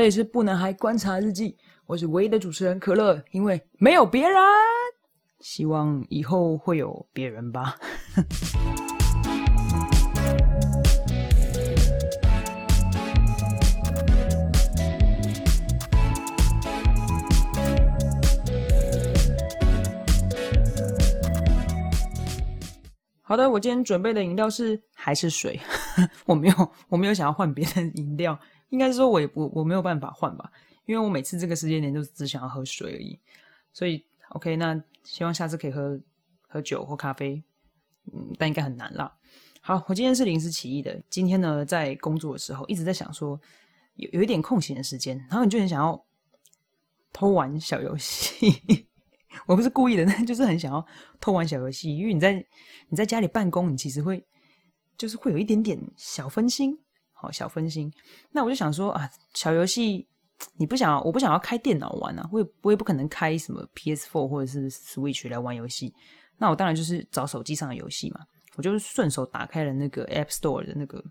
这里是不能还观察日记，我是唯一的主持人可乐，因为没有别人。希望以后会有别人吧。好的，我今天准备的饮料是还是水，我没有我没有想要换别的饮料，应该是说我也我我没有办法换吧，因为我每次这个时间点就只想要喝水而已，所以 OK，那希望下次可以喝喝酒或咖啡，嗯，但应该很难啦。好，我今天是临时起意的，今天呢在工作的时候一直在想说有有一点空闲的时间，然后你就很想要偷玩小游戏。我不是故意的，那就是很想要偷玩小游戏，因为你在你在家里办公，你其实会就是会有一点点小分心，好小分心。那我就想说啊，小游戏你不想，我不想要开电脑玩啊，我也我也不可能开什么 PS4 或者是 Switch 来玩游戏。那我当然就是找手机上的游戏嘛，我就是顺手打开了那个 App Store 的那个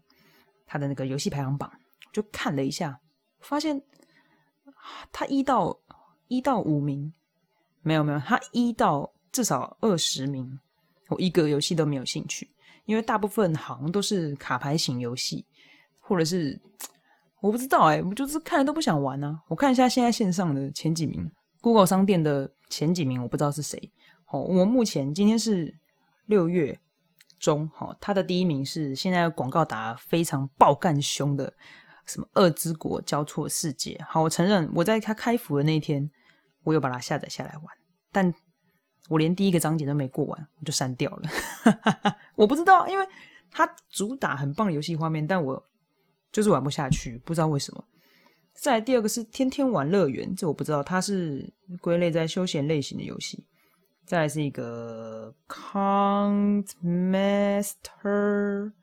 它的那个游戏排行榜，就看了一下，发现它一到一到五名。没有没有，他一到至少二十名，我一个游戏都没有兴趣，因为大部分好像都是卡牌型游戏，或者是我不知道哎，我就是看了都不想玩啊。我看一下现在线上的前几名，Google 商店的前几名，我不知道是谁。哦，我目前今天是六月中，哈，他的第一名是现在广告打非常爆干凶的什么《二之国交错世界》。好，我承认我在他开服的那一天。我有把它下载下来玩，但我连第一个章节都没过完，我就删掉了。我不知道，因为它主打很棒的游戏画面，但我就是玩不下去，不知道为什么。再第二个是天天玩乐园，这我不知道，它是归类在休闲类型的游戏。再来是一个 Count Master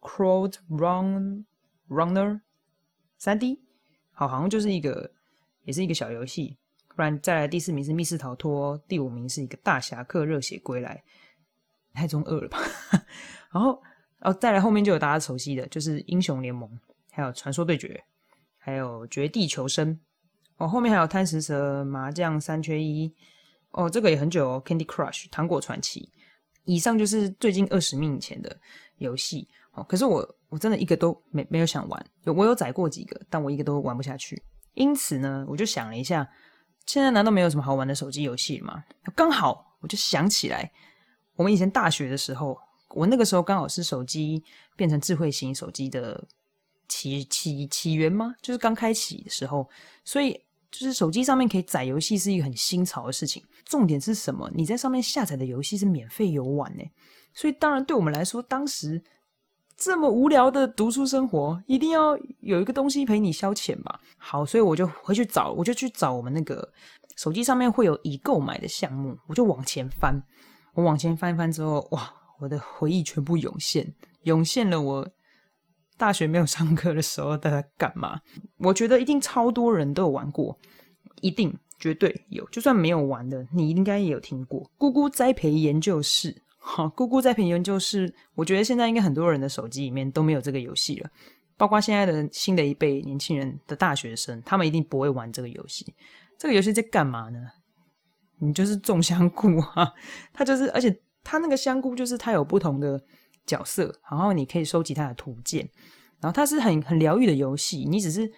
Crowd Run Runner 三 D，好，好像就是一个，也是一个小游戏。不然再来第四名是密室逃脱，第五名是一个大侠客热血归来，太中二了吧？然后哦，再来后面就有大家熟悉的，就是英雄联盟，还有传说对决，还有绝地求生。哦，后面还有贪食蛇、麻将三缺一。哦，这个也很久哦，Candy Crush 糖果传奇。以上就是最近二十名以前的游戏。哦，可是我我真的一个都没没有想玩，有我有载过几个，但我一个都玩不下去。因此呢，我就想了一下。现在难道没有什么好玩的手机游戏了吗？刚好我就想起来，我们以前大学的时候，我那个时候刚好是手机变成智慧型手机的起起起源吗？就是刚开启的时候，所以就是手机上面可以载游戏是一个很新潮的事情。重点是什么？你在上面下载的游戏是免费游玩呢，所以当然对我们来说，当时。这么无聊的读书生活，一定要有一个东西陪你消遣吧。好，所以我就回去找，我就去找我们那个手机上面会有已购买的项目，我就往前翻。我往前翻一翻之后，哇，我的回忆全部涌现，涌现了我大学没有上课的时候在干嘛。我觉得一定超多人都有玩过，一定绝对有。就算没有玩的，你应该也有听过“咕咕栽培研究室”。好，咕咕在品研究室，我觉得现在应该很多人的手机里面都没有这个游戏了，包括现在的新的一辈年轻人的大学生，他们一定不会玩这个游戏。这个游戏在干嘛呢？你就是种香菇啊，它就是，而且它那个香菇就是它有不同的角色，然后你可以收集它的图鉴，然后它是很很疗愈的游戏，你只是。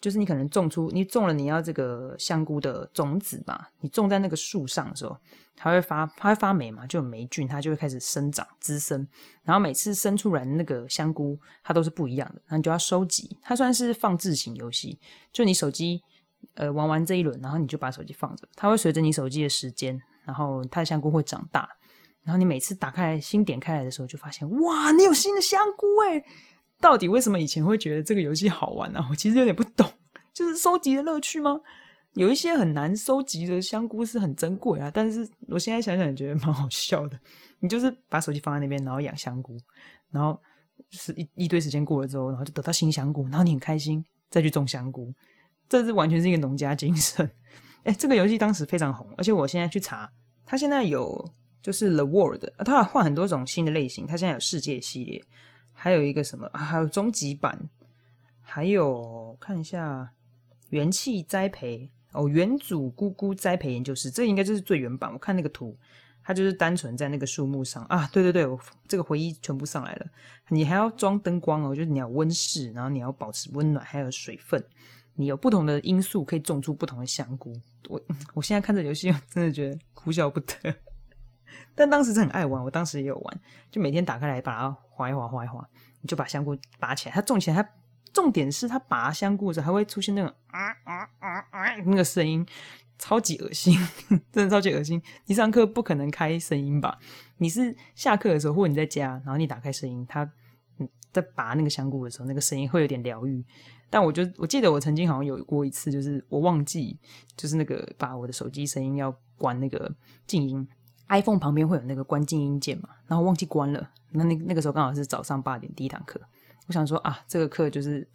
就是你可能种出你种了你要这个香菇的种子嘛，你种在那个树上的时候，它会发它会发霉嘛，就有霉菌，它就会开始生长滋生。然后每次生出来那个香菇，它都是不一样的，然后你就要收集。它算是放置型游戏，就你手机呃玩完这一轮，然后你就把手机放着，它会随着你手机的时间，然后它的香菇会长大。然后你每次打开新点开来的时候，就发现哇，你有新的香菇哎。到底为什么以前会觉得这个游戏好玩呢？我其实有点不懂，就是收集的乐趣吗？有一些很难收集的香菇是很珍贵啊，但是我现在想想觉得蛮好笑的。你就是把手机放在那边，然后养香菇，然后是一一堆时间过了之后，然后就得到新香菇，然后你很开心再去种香菇，这是完全是一个农家精神。哎，这个游戏当时非常红，而且我现在去查，它现在有就是 The World，它换很多种新的类型，它现在有世界系列。还有一个什么？还有终极版，还有看一下元气栽培哦，元祖姑姑栽培研究室，这应该就是最原版。我看那个图，它就是单纯在那个树木上啊。对对对，我这个回忆全部上来了。你还要装灯光哦，就是你要温室，然后你要保持温暖，还有水分。你有不同的因素可以种出不同的香菇。我 我现在看这游戏，真的觉得哭笑不得。但当时是很爱玩，我当时也有玩，就每天打开来把它划一划，划一划，你就把香菇拔起来。它种起来，它重点是它拔香菇的时候还会出现那种啊啊啊啊那个声音，超级恶心，真的超级恶心。你上课不可能开声音吧？你是下课的时候，或者你在家，然后你打开声音，它在拔那个香菇的时候，那个声音会有点疗愈。但我就我记得我曾经好像有过一次，就是我忘记，就是那个把我的手机声音要关那个静音，iPhone 旁边会有那个关静音键嘛，然后忘记关了。那那那个时候刚好是早上八点第一堂课，我想说啊，这个课就是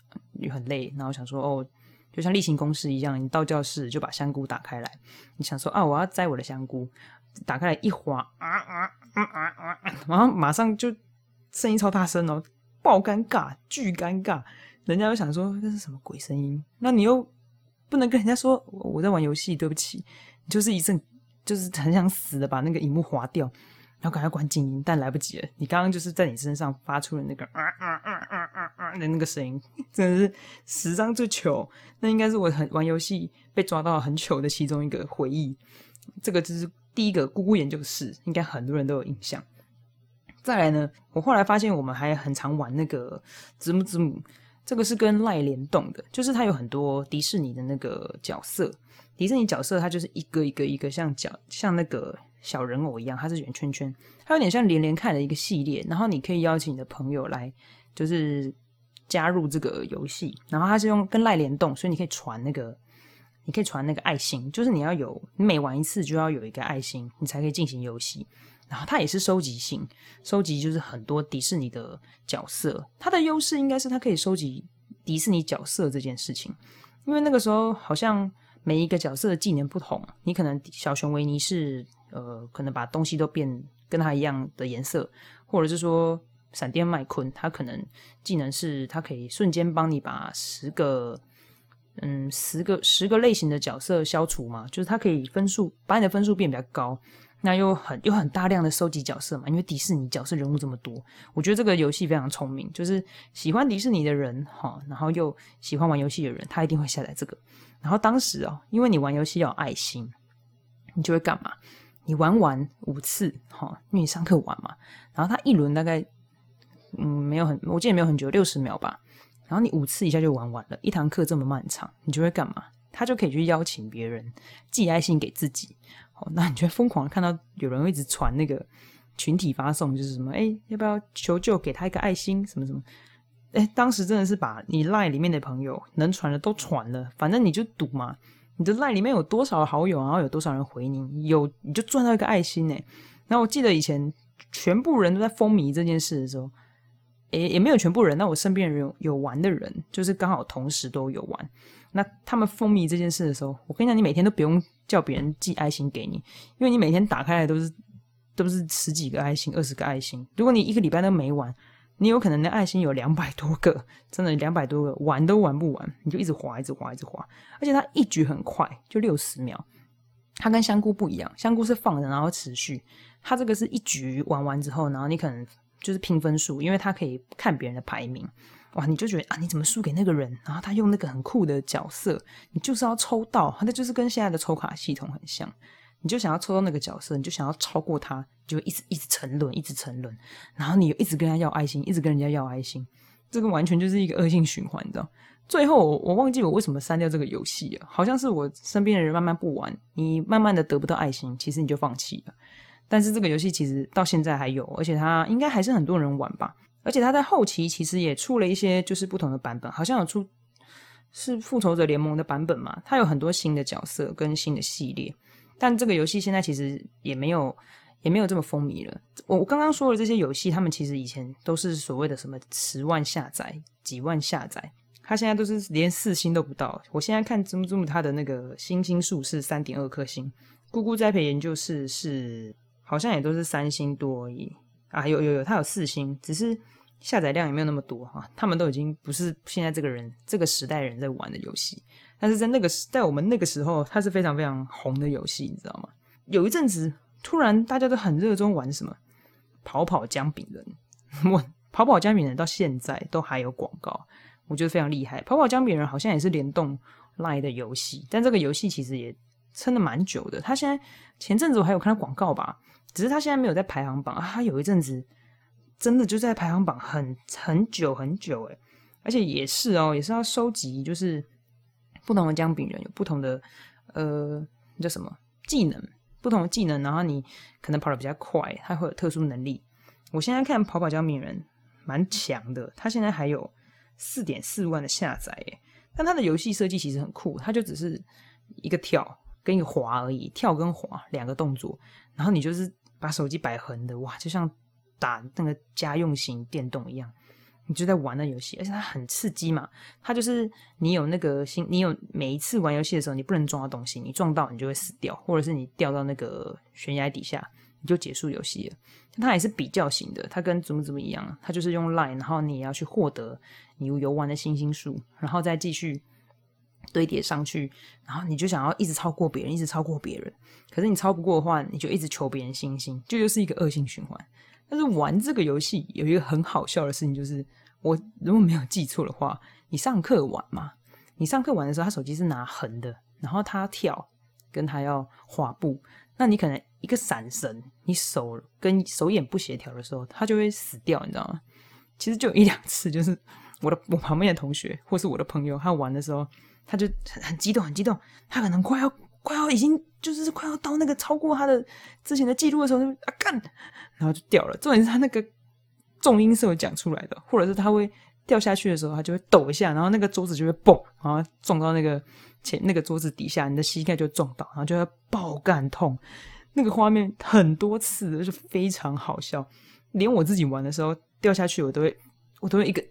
很累，然后想说哦，就像例行公事一样，你到教室就把香菇打开来，你想说啊，我要摘我的香菇，打开来一划啊啊啊啊啊，然后马上就声音超大声哦，爆尴尬，巨尴尬。人家又想说这是什么鬼声音？那你又不能跟人家说我在玩游戏，对不起，你就是一阵就是很想死的把那个荧幕划掉，然后赶快关静音，但来不及了。你刚刚就是在你身上发出了那个啊啊啊啊啊啊的那个声音，真的是史上最糗。那应该是我很玩游戏被抓到很糗的其中一个回忆。这个就是第一个咕咕研究室，应该很多人都有印象。再来呢，我后来发现我们还很常玩那个子母子母。这个是跟赖联动的，就是它有很多迪士尼的那个角色，迪士尼角色它就是一个一个一个像角像那个小人偶一样，它是圆圈圈，它有点像连连看的一个系列，然后你可以邀请你的朋友来，就是加入这个游戏，然后它是用跟赖联动，所以你可以传那个，你可以传那个爱心，就是你要有你每玩一次就要有一个爱心，你才可以进行游戏。然后它也是收集性，收集就是很多迪士尼的角色。它的优势应该是它可以收集迪士尼角色这件事情，因为那个时候好像每一个角色的技能不同，你可能小熊维尼是呃，可能把东西都变跟它一样的颜色，或者是说闪电麦昆，他可能技能是他可以瞬间帮你把十个嗯十个十个类型的角色消除嘛，就是它可以分数把你的分数变比较高。那又很又很大量的收集角色嘛，因为迪士尼角色人物这么多，我觉得这个游戏非常聪明，就是喜欢迪士尼的人哈，然后又喜欢玩游戏的人，他一定会下载这个。然后当时哦，因为你玩游戏要有爱心，你就会干嘛？你玩完五次哈，因为你上课玩嘛，然后他一轮大概嗯没有很，我记得没有很久，六十秒吧。然后你五次一下就玩完了，一堂课这么漫长，你就会干嘛？他就可以去邀请别人寄爱心给自己。那你就疯狂看到有人一直传那个群体发送，就是什么哎，要不要求救给他一个爱心什么什么？哎，当时真的是把你赖里面的朋友能传的都传了，反正你就赌嘛，你的赖里面有多少好友，然后有多少人回你，有你就赚到一个爱心呢。然后我记得以前全部人都在风靡这件事的时候，也也没有全部人，那我身边人有有玩的人，就是刚好同时都有玩。那他们风靡这件事的时候，我跟你讲，你每天都不用叫别人寄爱心给你，因为你每天打开来都是都是十几个爱心、二十个爱心。如果你一个礼拜都没玩，你有可能那爱心有两百多个，真的两百多个，玩都玩不完，你就一直滑，一直滑，一直滑。而且它一局很快，就六十秒。它跟香菇不一样，香菇是放着然后持续，它这个是一局玩完之后，然后你可能就是拼分数，因为它可以看别人的排名。哇，你就觉得啊，你怎么输给那个人？然后他用那个很酷的角色，你就是要抽到，他就是跟现在的抽卡系统很像，你就想要抽到那个角色，你就想要超过他，就一直一直沉沦，一直沉沦，然后你又一直跟他要爱心，一直跟人家要爱心，这个完全就是一个恶性循环，你知道？最后我我忘记我为什么删掉这个游戏了，好像是我身边的人慢慢不玩，你慢慢的得不到爱心，其实你就放弃了。但是这个游戏其实到现在还有，而且它应该还是很多人玩吧。而且他在后期其实也出了一些就是不同的版本，好像有出是复仇者联盟的版本嘛，它有很多新的角色跟新的系列。但这个游戏现在其实也没有也没有这么风靡了。我我刚刚说的这些游戏，他们其实以前都是所谓的什么十万下载、几万下载，它现在都是连四星都不到。我现在看 Zoom Zoom 它的那个星星数是三点二颗星，咕咕栽培研究室是好像也都是三星多而已啊，有有有，它有四星，只是。下载量也没有那么多哈，他们都已经不是现在这个人这个时代人在玩的游戏，但是在那个在我们那个时候，它是非常非常红的游戏，你知道吗？有一阵子突然大家都很热衷玩什么跑跑姜饼人，我跑跑姜饼人到现在都还有广告，我觉得非常厉害。跑跑姜饼人好像也是联动 Line 的游戏，但这个游戏其实也撑了蛮久的。他现在前阵子我还有看到广告吧，只是他现在没有在排行榜啊，他有一阵子。真的就在排行榜很很久很久诶，而且也是哦，也是要收集，就是不同的姜饼人有不同的呃叫什么技能，不同的技能，然后你可能跑得比较快，他会有特殊能力。我现在看跑跑姜饼人蛮强的，他现在还有四点四万的下载诶，但他的游戏设计其实很酷，他就只是一个跳跟一个滑而已，跳跟滑两个动作，然后你就是把手机摆横的，哇，就像。打那个家用型电动一样，你就在玩那游戏，而且它很刺激嘛。它就是你有那个心，你有每一次玩游戏的时候，你不能撞到东西，你撞到你就会死掉，或者是你掉到那个悬崖底下，你就结束游戏了。它也是比较型的，它跟怎么怎么一样，它就是用 line，然后你也要去获得你游玩的星星数，然后再继续堆叠上去，然后你就想要一直超过别人，一直超过别人。可是你超不过的话，你就一直求别人星星，这就是一个恶性循环。但是玩这个游戏有一个很好笑的事情，就是我如果没有记错的话，你上课玩嘛，你上课玩的时候，他手机是拿横的，然后他跳跟他要滑步，那你可能一个闪神，你手跟手眼不协调的时候，他就会死掉，你知道吗？其实就一两次，就是我的我旁边的同学或是我的朋友，他玩的时候，他就很很激动，很激动，他可能快要。快要已经就是快要到那个超过他的之前的记录的时候，就啊干，然后就掉了。重点是他那个重音是有讲出来的，或者是他会掉下去的时候，他就会抖一下，然后那个桌子就会嘣，然后撞到那个前那个桌子底下，你的膝盖就撞到，然后就会爆干痛。那个画面很多次，就是非常好笑。连我自己玩的时候掉下去，我都会我都会一个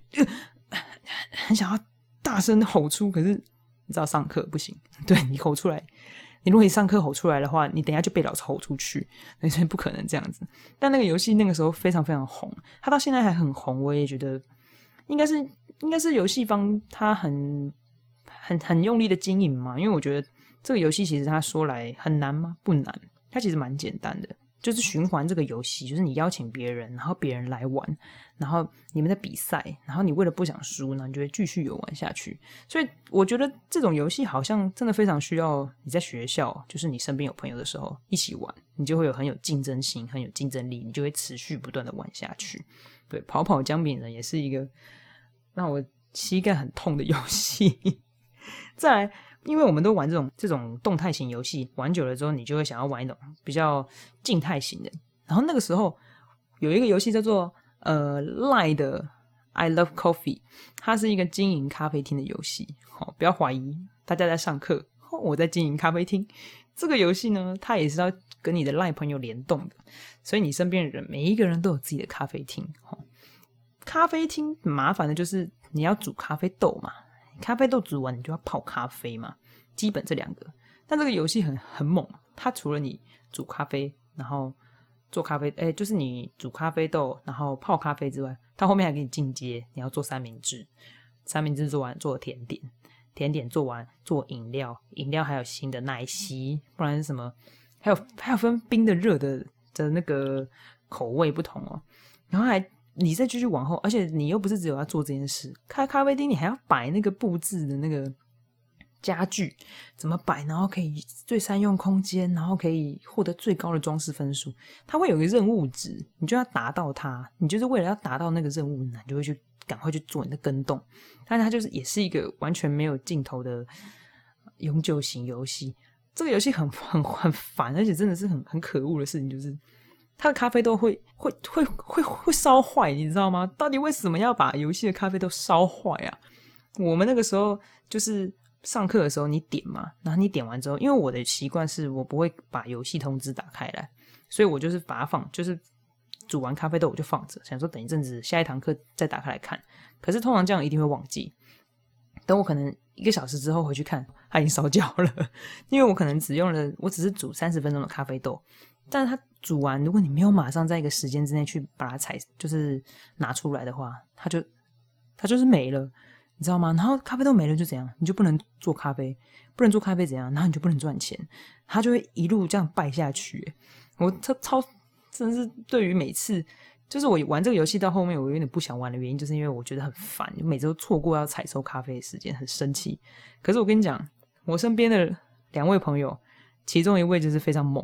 很想要大声吼出，可是你知道上课不行，对你吼出来。你如果你上课吼出来的话，你等下就被老师吼出去，所以不可能这样子。但那个游戏那个时候非常非常红，它到现在还很红，我也觉得应该是应该是游戏方他很很很用力的经营嘛，因为我觉得这个游戏其实他说来很难吗？不难，它其实蛮简单的。就是循环这个游戏，就是你邀请别人，然后别人来玩，然后你们在比赛，然后你为了不想输呢，你就会继续游玩下去。所以我觉得这种游戏好像真的非常需要你在学校，就是你身边有朋友的时候一起玩，你就会有很有竞争性、很有竞争力，你就会持续不断的玩下去。对，跑跑姜饼人也是一个让我膝盖很痛的游戏。再来。因为我们都玩这种这种动态型游戏，玩久了之后，你就会想要玩一种比较静态型的。然后那个时候有一个游戏叫做呃 Lie 的 I Love Coffee，它是一个经营咖啡厅的游戏。好，不要怀疑，大家在上课，我在经营咖啡厅。这个游戏呢，它也是要跟你的 Lie 朋友联动的，所以你身边的人每一个人都有自己的咖啡厅。咖啡厅麻烦的就是你要煮咖啡豆嘛。咖啡豆煮完，你就要泡咖啡嘛，基本这两个。但这个游戏很很猛，它除了你煮咖啡，然后做咖啡，哎，就是你煮咖啡豆，然后泡咖啡之外，它后面还给你进阶，你要做三明治，三明治做完做甜点，甜点做完做饮料，饮料还有新的奶昔，不然什么？还有还有分冰的、热的的那个口味不同哦，然后还。你再继续往后，而且你又不是只有要做这件事，开咖啡厅你还要摆那个布置的那个家具，怎么摆，然后可以最善用空间，然后可以获得最高的装饰分数。它会有个任务值，你就要达到它，你就是为了要达到那个任务，你就会去赶快去做你的跟动。但它就是也是一个完全没有尽头的永久型游戏。这个游戏很 很很烦，而且真的是很很可恶的事情，就是。他的咖啡豆会会会会会烧坏，你知道吗？到底为什么要把游戏的咖啡豆烧坏啊？我们那个时候就是上课的时候，你点嘛，然后你点完之后，因为我的习惯是我不会把游戏通知打开来，所以我就是把它放，就是煮完咖啡豆我就放着，想说等一阵子下一堂课再打开来看。可是通常这样一定会忘记，等我可能一个小时之后回去看，它已经烧焦了，因为我可能只用了，我只是煮三十分钟的咖啡豆。但是它煮完，如果你没有马上在一个时间之内去把它采，就是拿出来的话，它就它就是没了，你知道吗？然后咖啡豆没了就怎样，你就不能做咖啡，不能做咖啡怎样？然后你就不能赚钱，它就会一路这样败下去。我超超真的是对于每次。就是我玩这个游戏到后面，我有点不想玩的原因，就是因为我觉得很烦，每周错过要采收咖啡的时间，很生气。可是我跟你讲，我身边的两位朋友，其中一位就是非常猛，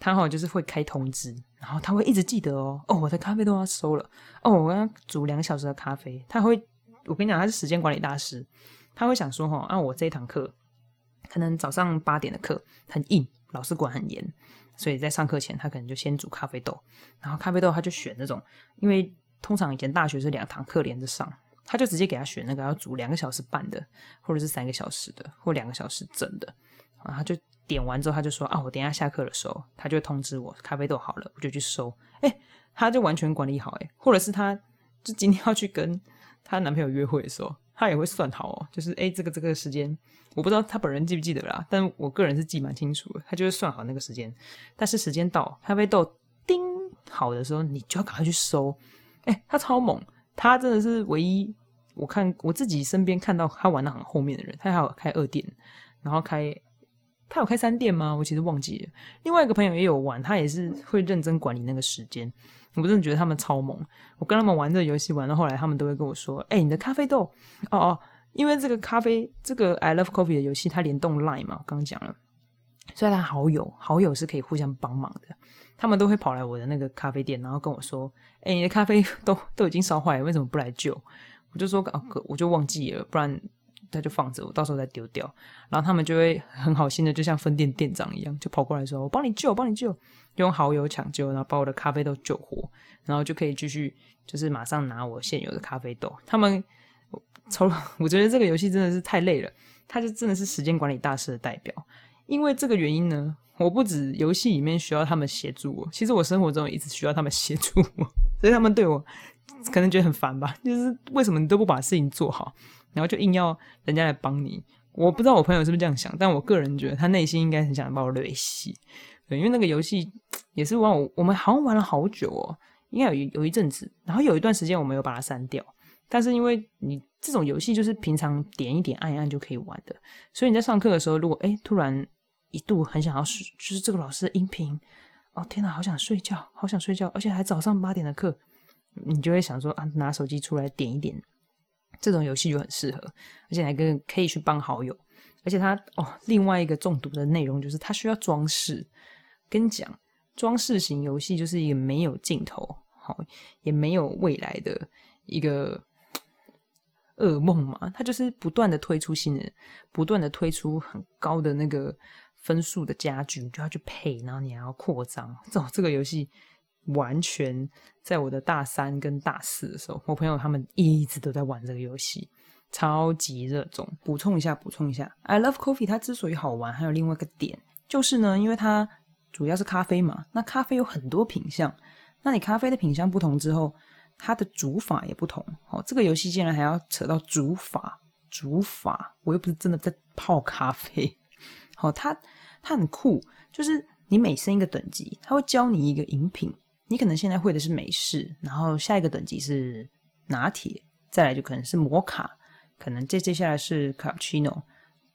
他好像就是会开通知，然后他会一直记得哦，哦，我的咖啡都要收了，哦，我要煮两个小时的咖啡，他会，我跟你讲，他是时间管理大师，他会想说，哈，啊，我这一堂课可能早上八点的课很硬，老师管很严。所以在上课前，他可能就先煮咖啡豆，然后咖啡豆他就选那种，因为通常以前大学是两堂课连着上，他就直接给他选那个要煮两个小时半的，或者是三个小时的，或两个小时整的，然后他就点完之后，他就说啊，我等下下课的时候，他就通知我咖啡豆好了，我就去收。哎，他就完全管理好，哎，或者是他就今天要去跟他男朋友约会的时候。他也会算好哦，就是哎，这个这个时间，我不知道他本人记不记得啦，但我个人是记蛮清楚的。他就会算好那个时间，但是时间到，咖啡豆叮好的时候，你就要赶快去收。哎，他超猛，他真的是唯一我看我自己身边看到他玩的很后面的人。他还有开二店，然后开他有开三店吗？我其实忘记了。另外一个朋友也有玩，他也是会认真管理那个时间。我真的觉得他们超猛。我跟他们玩这个游戏，玩到后来，他们都会跟我说：“哎，你的咖啡豆哦哦，因为这个咖啡，这个 I Love Coffee 的游戏，它联动 Line 嘛，我刚刚讲了，所以它好友好友是可以互相帮忙的。他们都会跑来我的那个咖啡店，然后跟我说：‘哎，你的咖啡 都都已经烧坏了，为什么不来救？’我就说：‘哦，我就忘记了，不然他就放着，我到时候再丢掉。’然后他们就会很好心的，就像分店店长一样，就跑过来说：‘我帮你救，我帮你救。’用好友抢救，然后把我的咖啡豆救活，然后就可以继续，就是马上拿我现有的咖啡豆。他们抽，我觉得这个游戏真的是太累了，他就真的是时间管理大师的代表。因为这个原因呢，我不止游戏里面需要他们协助我，其实我生活中一直需要他们协助我，所以他们对我可能觉得很烦吧，就是为什么你都不把事情做好，然后就硬要人家来帮你。我不知道我朋友是不是这样想，但我个人觉得他内心应该很想把我累死。对，因为那个游戏也是玩，我们好像玩了好久哦，应该有有一阵子，然后有一段时间我没有把它删掉。但是因为你这种游戏就是平常点一点按一按就可以玩的，所以你在上课的时候，如果哎突然一度很想要睡，就是这个老师的音频，哦天哪，好想睡觉，好想睡觉，而且还早上八点的课，你就会想说啊，拿手机出来点一点，这种游戏就很适合，而且还跟可以去帮好友，而且它哦另外一个中毒的内容就是它需要装饰。跟你讲，装饰型游戏就是一个没有尽头，好也没有未来的一个噩梦嘛。它就是不断的推出新人，不断的推出很高的那个分数的家具，你就要去配，然后你还要扩张。这种这个游戏完全在我的大三跟大四的时候，我朋友他们一直都在玩这个游戏，超级热衷。补充一下，补充一下，I love coffee。它之所以好玩，还有另外一个点，就是呢，因为它。主要是咖啡嘛，那咖啡有很多品相，那你咖啡的品相不同之后，它的煮法也不同。哦，这个游戏竟然还要扯到煮法，煮法，我又不是真的在泡咖啡。好，它它很酷，就是你每升一个等级，它会教你一个饮品。你可能现在会的是美式，然后下一个等级是拿铁，再来就可能是摩卡，可能接接下来是卡布奇诺。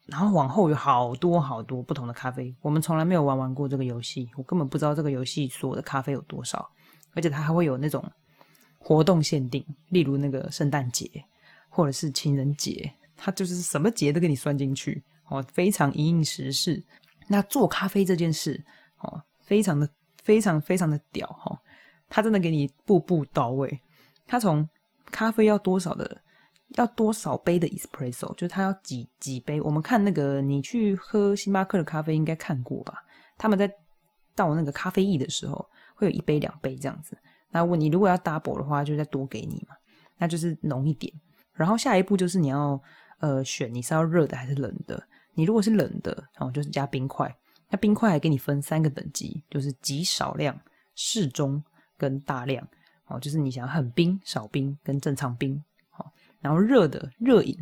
然后往后有好多好多不同的咖啡，我们从来没有玩玩过这个游戏，我根本不知道这个游戏所有的咖啡有多少，而且它还会有那种活动限定，例如那个圣诞节或者是情人节，它就是什么节都给你算进去哦，非常一应时事。那做咖啡这件事哦，非常的非常非常的屌哈，他真的给你步步到位，他从咖啡要多少的。要多少杯的 espresso？就是他要几几杯？我们看那个，你去喝星巴克的咖啡应该看过吧？他们在倒那个咖啡液的时候，会有一杯、两杯这样子。那问你如果要 double 的话，就再多给你嘛，那就是浓一点。然后下一步就是你要呃选你是要热的还是冷的。你如果是冷的，然后就是加冰块。那冰块还给你分三个等级，就是极少量、适中跟大量。哦，就是你想很冰、少冰跟正常冰。然后热的热饮，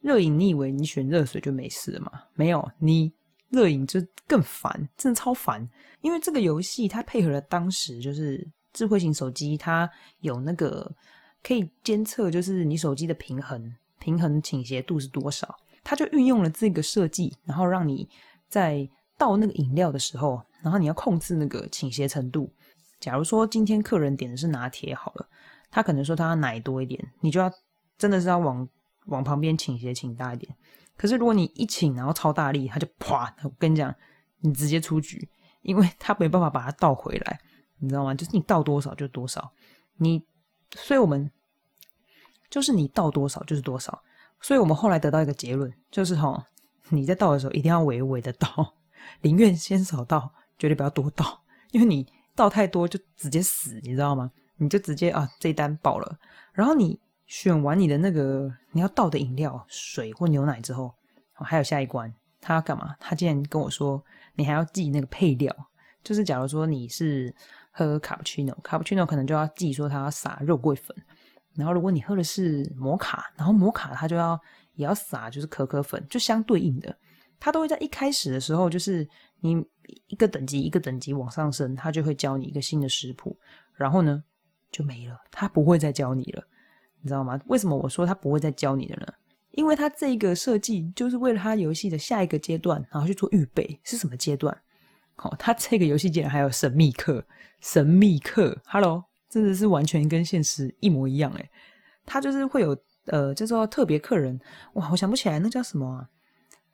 热饮你以为你选热水就没事了吗？没有，你热饮就更烦，真的超烦。因为这个游戏它配合了当时就是智慧型手机，它有那个可以监测，就是你手机的平衡平衡倾斜度是多少，它就运用了这个设计，然后让你在倒那个饮料的时候，然后你要控制那个倾斜程度。假如说今天客人点的是拿铁好了，他可能说他要奶多一点，你就要真的是要往往旁边倾斜倾大一点。可是如果你一请然后超大力，他就啪！我跟你讲，你直接出局，因为 他没办法把它倒回来，你知道吗？就是你倒多少就多少，你，所以我们就是你倒多少就是多少。所以我们后来得到一个结论，就是哈，你在倒的时候一定要微微的倒，宁愿先少倒，绝对不要多倒，因为你倒太多就直接死，你知道吗？你就直接啊这一单爆了，然后你。选完你的那个你要倒的饮料、水或牛奶之后，还有下一关，他要干嘛？他竟然跟我说，你还要记那个配料，就是假如说你是喝卡布奇诺，卡布奇诺可能就要记说他要撒肉桂粉，然后如果你喝的是摩卡，然后摩卡他就要也要撒就是可可粉，就相对应的，他都会在一开始的时候，就是你一个等级一个等级往上升，他就会教你一个新的食谱，然后呢就没了，他不会再教你了。你知道吗？为什么我说他不会再教你的呢？因为他这个设计就是为了他游戏的下一个阶段，然后去做预备。是什么阶段？好，他这个游戏竟然还有神秘客，神秘客，Hello，真的是完全跟现实一模一样诶。他就是会有呃，叫做特别客人，哇，我想不起来那叫什么，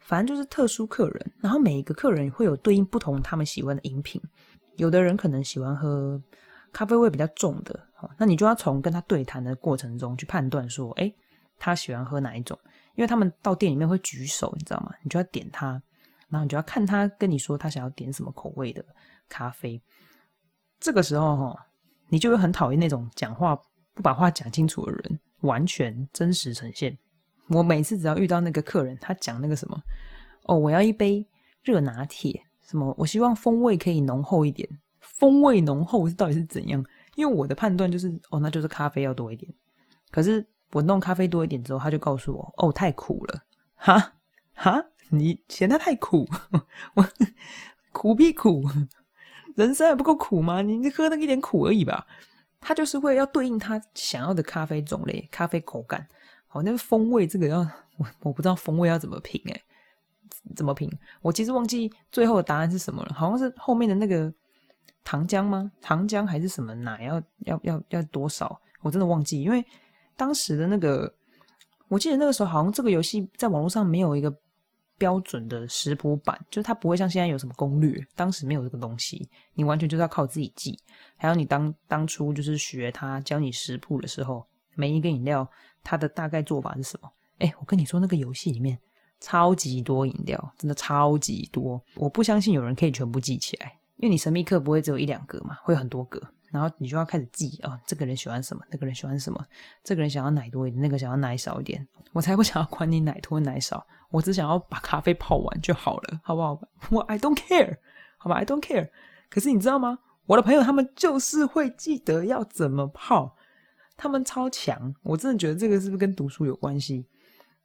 反正就是特殊客人。然后每一个客人会有对应不同他们喜欢的饮品，有的人可能喜欢喝。咖啡味比较重的，那你就要从跟他对谈的过程中去判断说，哎，他喜欢喝哪一种？因为他们到店里面会举手，你知道吗？你就要点他，然后你就要看他跟你说他想要点什么口味的咖啡。这个时候哈，你就会很讨厌那种讲话不把话讲清楚的人，完全真实呈现。我每次只要遇到那个客人，他讲那个什么，哦，我要一杯热拿铁，什么，我希望风味可以浓厚一点。风味浓厚是到底是怎样？因为我的判断就是，哦，那就是咖啡要多一点。可是我弄咖啡多一点之后，他就告诉我，哦，太苦了，哈哈，你嫌它太苦？我苦必苦，人生还不够苦吗？你喝那一点苦而已吧。他就是会要对应他想要的咖啡种类、咖啡口感。好，那个风味这个要我我不知道风味要怎么评诶，怎么评？我其实忘记最后的答案是什么了，好像是后面的那个。糖浆吗？糖浆还是什么奶？要要要要多少？我真的忘记，因为当时的那个，我记得那个时候好像这个游戏在网络上没有一个标准的食谱版，就是它不会像现在有什么攻略，当时没有这个东西，你完全就是要靠自己记。还有你当当初就是学他教你食谱的时候，每一个饮料它的大概做法是什么？哎，我跟你说，那个游戏里面超级多饮料，真的超级多，我不相信有人可以全部记起来。因为你神秘客不会只有一两个嘛，会有很多个，然后你就要开始记哦，这个人喜欢什么，那个人喜欢什么，这个人想要奶多一点，那个想要奶少一点，我才不想要管你奶多奶少，我只想要把咖啡泡完就好了，好不好？我 I don't care，好吧，I don't care。可是你知道吗？我的朋友他们就是会记得要怎么泡，他们超强，我真的觉得这个是不是跟读书有关系？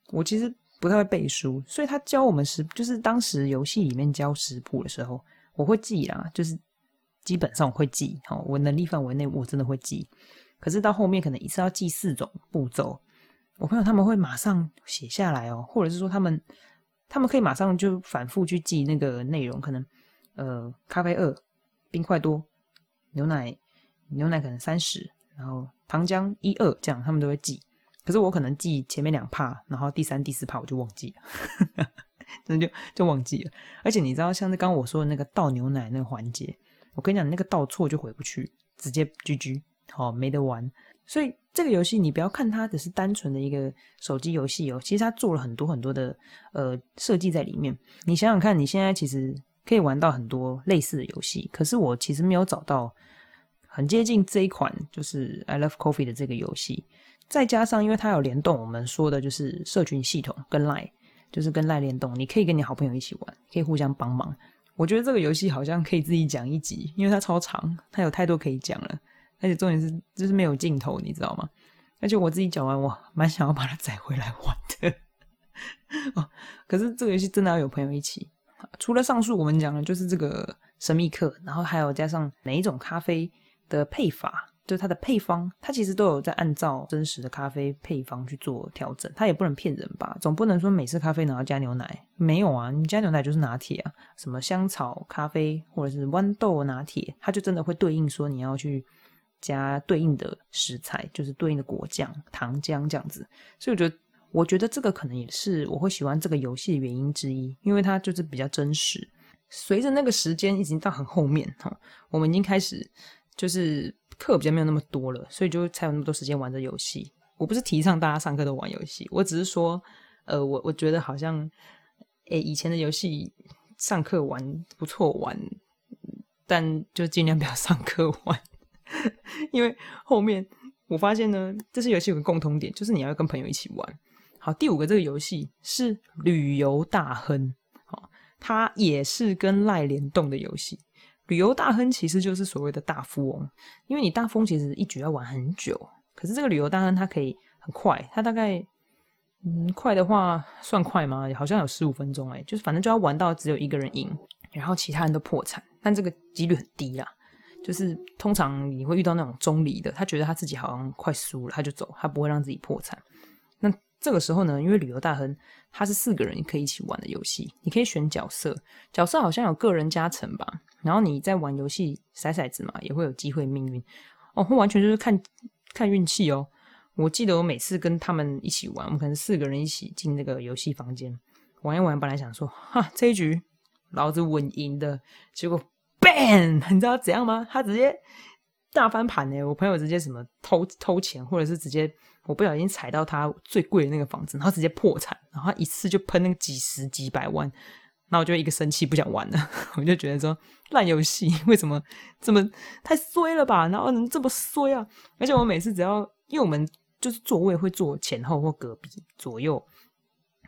我其实不太会背书，所以他教我们食，就是当时游戏里面教食谱的时候。我会记啊，就是基本上我会记，好，我能力范围内我真的会记。可是到后面可能一次要记四种步骤，我朋友他们会马上写下来哦，或者是说他们他们可以马上就反复去记那个内容，可能呃咖啡二，冰块多，牛奶牛奶可能三十，然后糖浆一二这样，他们都会记。可是我可能记前面两帕，然后第三第四帕我就忘记了。真的就就忘记了，而且你知道，像是刚刚我说的那个倒牛奶那个环节，我跟你讲，那个倒错就回不去，直接 GG，好没得玩。所以这个游戏你不要看它只是单纯的一个手机游戏哦，其实它做了很多很多的呃设计在里面。你想想看，你现在其实可以玩到很多类似的游戏，可是我其实没有找到很接近这一款就是 I Love Coffee 的这个游戏。再加上因为它有联动，我们说的就是社群系统跟 Line。就是跟 Line 联动，你可以跟你好朋友一起玩，可以互相帮忙。我觉得这个游戏好像可以自己讲一集，因为它超长，它有太多可以讲了。而且重点是，就是没有镜头，你知道吗？而且我自己讲完，我蛮想要把它载回来玩的。哦，可是这个游戏真的要有朋友一起，除了上述我们讲的，就是这个神秘客，然后还有加上每一种咖啡的配法，就是它的配方，它其实都有在按照真实的咖啡配方去做调整。它也不能骗人吧？总不能说每次咖啡然后加牛奶，没有啊？你加牛奶就是拿铁啊，什么香草咖啡或者是豌豆拿铁，它就真的会对应说你要去加对应的食材，就是对应的果酱、糖浆这样子。所以我觉得。我觉得这个可能也是我会喜欢这个游戏的原因之一，因为它就是比较真实。随着那个时间已经到很后面哈，我们已经开始就是课比较没有那么多了，所以就才有那么多时间玩这游戏。我不是提倡大家上课都玩游戏，我只是说，呃，我我觉得好像，诶，以前的游戏上课玩不错玩，但就尽量不要上课玩，因为后面我发现呢，这些游戏有个共通点，就是你要跟朋友一起玩。好，第五个这个游戏是旅游大亨，好，它也是跟赖联动的游戏。旅游大亨其实就是所谓的大富翁，因为你大富翁其实一局要玩很久，可是这个旅游大亨它可以很快，它大概嗯快的话算快吗？好像有十五分钟哎，就是反正就要玩到只有一个人赢，然后其他人都破产，但这个几率很低啦。就是通常你会遇到那种中离的，他觉得他自己好像快输了，他就走，他不会让自己破产。那这个时候呢，因为旅游大亨它是四个人可以一起玩的游戏，你可以选角色，角色好像有个人加成吧。然后你在玩游戏骰骰子嘛，也会有机会命运哦，会完全就是看看运气哦。我记得我每次跟他们一起玩，我们可能四个人一起进那个游戏房间玩一玩，本来想说哈这一局老子稳赢的，结果 ban，你知道怎样吗？他直接大翻盘呢，我朋友直接什么偷偷钱，或者是直接。我不小心踩到他最贵的那个房子，然后直接破产，然后一次就喷那个几十几百万，那我就一个生气不想玩了。我就觉得说烂游戏为什么这么太衰了吧？然后能这么衰啊？而且我每次只要因为我们就是座位会坐前后或隔壁左右，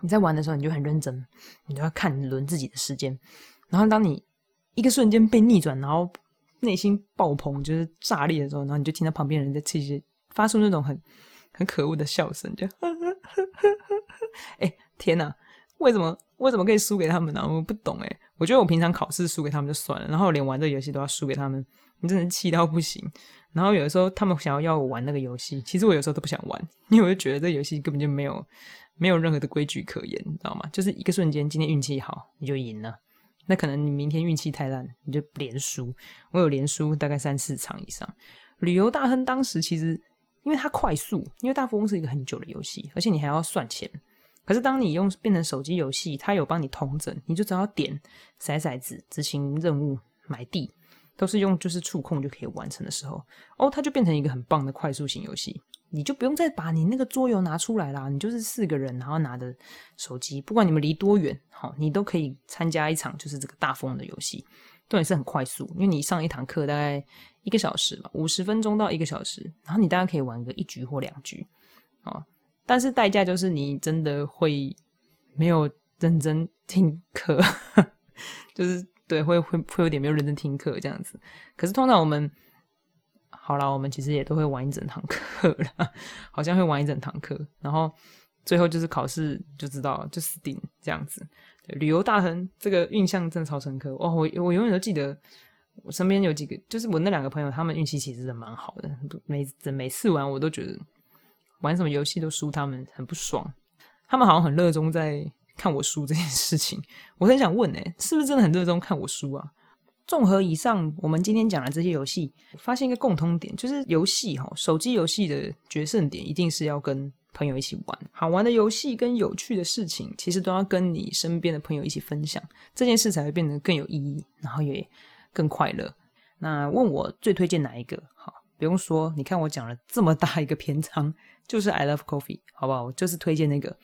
你在玩的时候你就很认真，你都要看轮自己的时间。然后当你一个瞬间被逆转，然后内心爆棚就是炸裂的时候，然后你就听到旁边人在气息发出那种很。很可恶的笑声，就，哎，天哪，为什么为什么可以输给他们呢？我不懂哎，我觉得我平常考试输给他们就算了，然后连玩这个游戏都要输给他们，你真的是气到不行。然后有的时候他们想要要我玩那个游戏，其实我有时候都不想玩，因为我就觉得这游戏根本就没有没有任何的规矩可言，你知道吗？就是一个瞬间，今天运气好你就赢了，那可能你明天运气太烂你就连输。我有连输大概三四场以上。旅游大亨当时其实。因为它快速，因为大富翁是一个很久的游戏，而且你还要算钱。可是当你用变成手机游戏，它有帮你通整，你就只要点骰骰子、执行任务、买地，都是用就是触控就可以完成的时候，哦，它就变成一个很棒的快速型游戏。你就不用再把你那个桌游拿出来啦，你就是四个人，然后拿着手机，不管你们离多远，好，你都可以参加一场就是这个大风的游戏。重点是很快速，因为你上一堂课大概一个小时吧，五十分钟到一个小时，然后你大概可以玩个一局或两局，啊，但是代价就是你真的会没有认真听课，就是对，会会会有点没有认真听课这样子。可是通常我们好了，我们其实也都会玩一整堂课了，好像会玩一整堂课，然后最后就是考试就知道就死定这样子。旅游大亨这个印象真的超深刻哦！我我永远都记得，我身边有几个，就是我那两个朋友，他们运气其实是蛮好的。每每次玩，我都觉得玩什么游戏都输他们，很不爽。他们好像很热衷在看我输这件事情。我很想问，哎，是不是真的很热衷看我输啊？综合以上我们今天讲的这些游戏，发现一个共通点，就是游戏哈，手机游戏的决胜点一定是要跟。朋友一起玩好玩的游戏跟有趣的事情，其实都要跟你身边的朋友一起分享，这件事才会变得更有意义，然后也更快乐。那问我最推荐哪一个？好，不用说，你看我讲了这么大一个篇章，就是 I love coffee，好不好？我就是推荐那个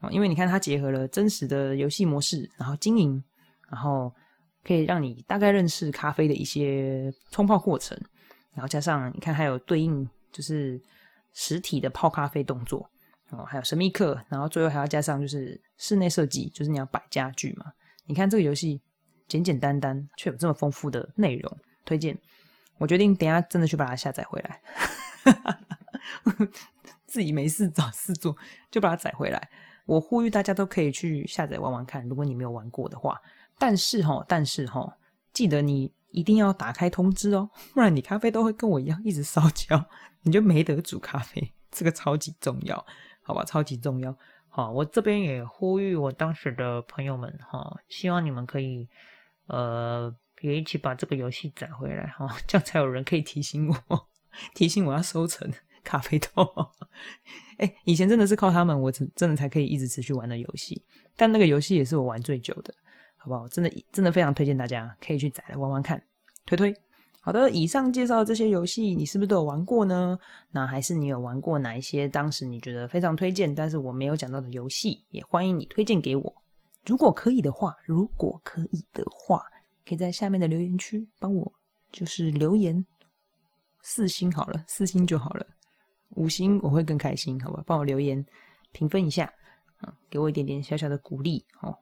啊，因为你看它结合了真实的游戏模式，然后经营，然后可以让你大概认识咖啡的一些冲泡过程，然后加上你看还有对应就是。实体的泡咖啡动作哦，还有神秘客，然后最后还要加上就是室内设计，就是你要摆家具嘛。你看这个游戏简简单单，却有这么丰富的内容，推荐。我决定等下真的去把它下载回来，自己没事找事做就把它载回来。我呼吁大家都可以去下载玩玩看，如果你没有玩过的话。但是哈，但是哈，记得你一定要打开通知哦，不然你咖啡都会跟我一样一直烧焦，你就没得煮咖啡。这个超级重要，好吧？超级重要。好，我这边也呼吁我当时的朋友们哈，希望你们可以呃也一起把这个游戏载回来哈，这样才有人可以提醒我，提醒我要收成咖啡豆。哎，以前真的是靠他们，我真真的才可以一直持续玩的游戏。但那个游戏也是我玩最久的，好不好？真的真的非常推荐大家可以去载来玩玩看，推推。好的，以上介绍这些游戏，你是不是都有玩过呢？那还是你有玩过哪一些当时你觉得非常推荐，但是我没有讲到的游戏，也欢迎你推荐给我。如果可以的话，如果可以的话，可以在下面的留言区帮我就是留言四星好了，四星就好了，五星我会更开心，好吧？帮我留言评分一下，嗯，给我一点点小小的鼓励哦。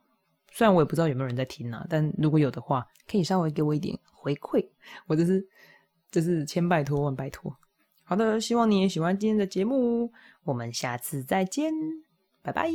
虽然我也不知道有没有人在听啊，但如果有的话，可以稍微给我一点回馈，我这是这是千拜托万拜托。好的，希望你也喜欢今天的节目，我们下次再见，拜拜。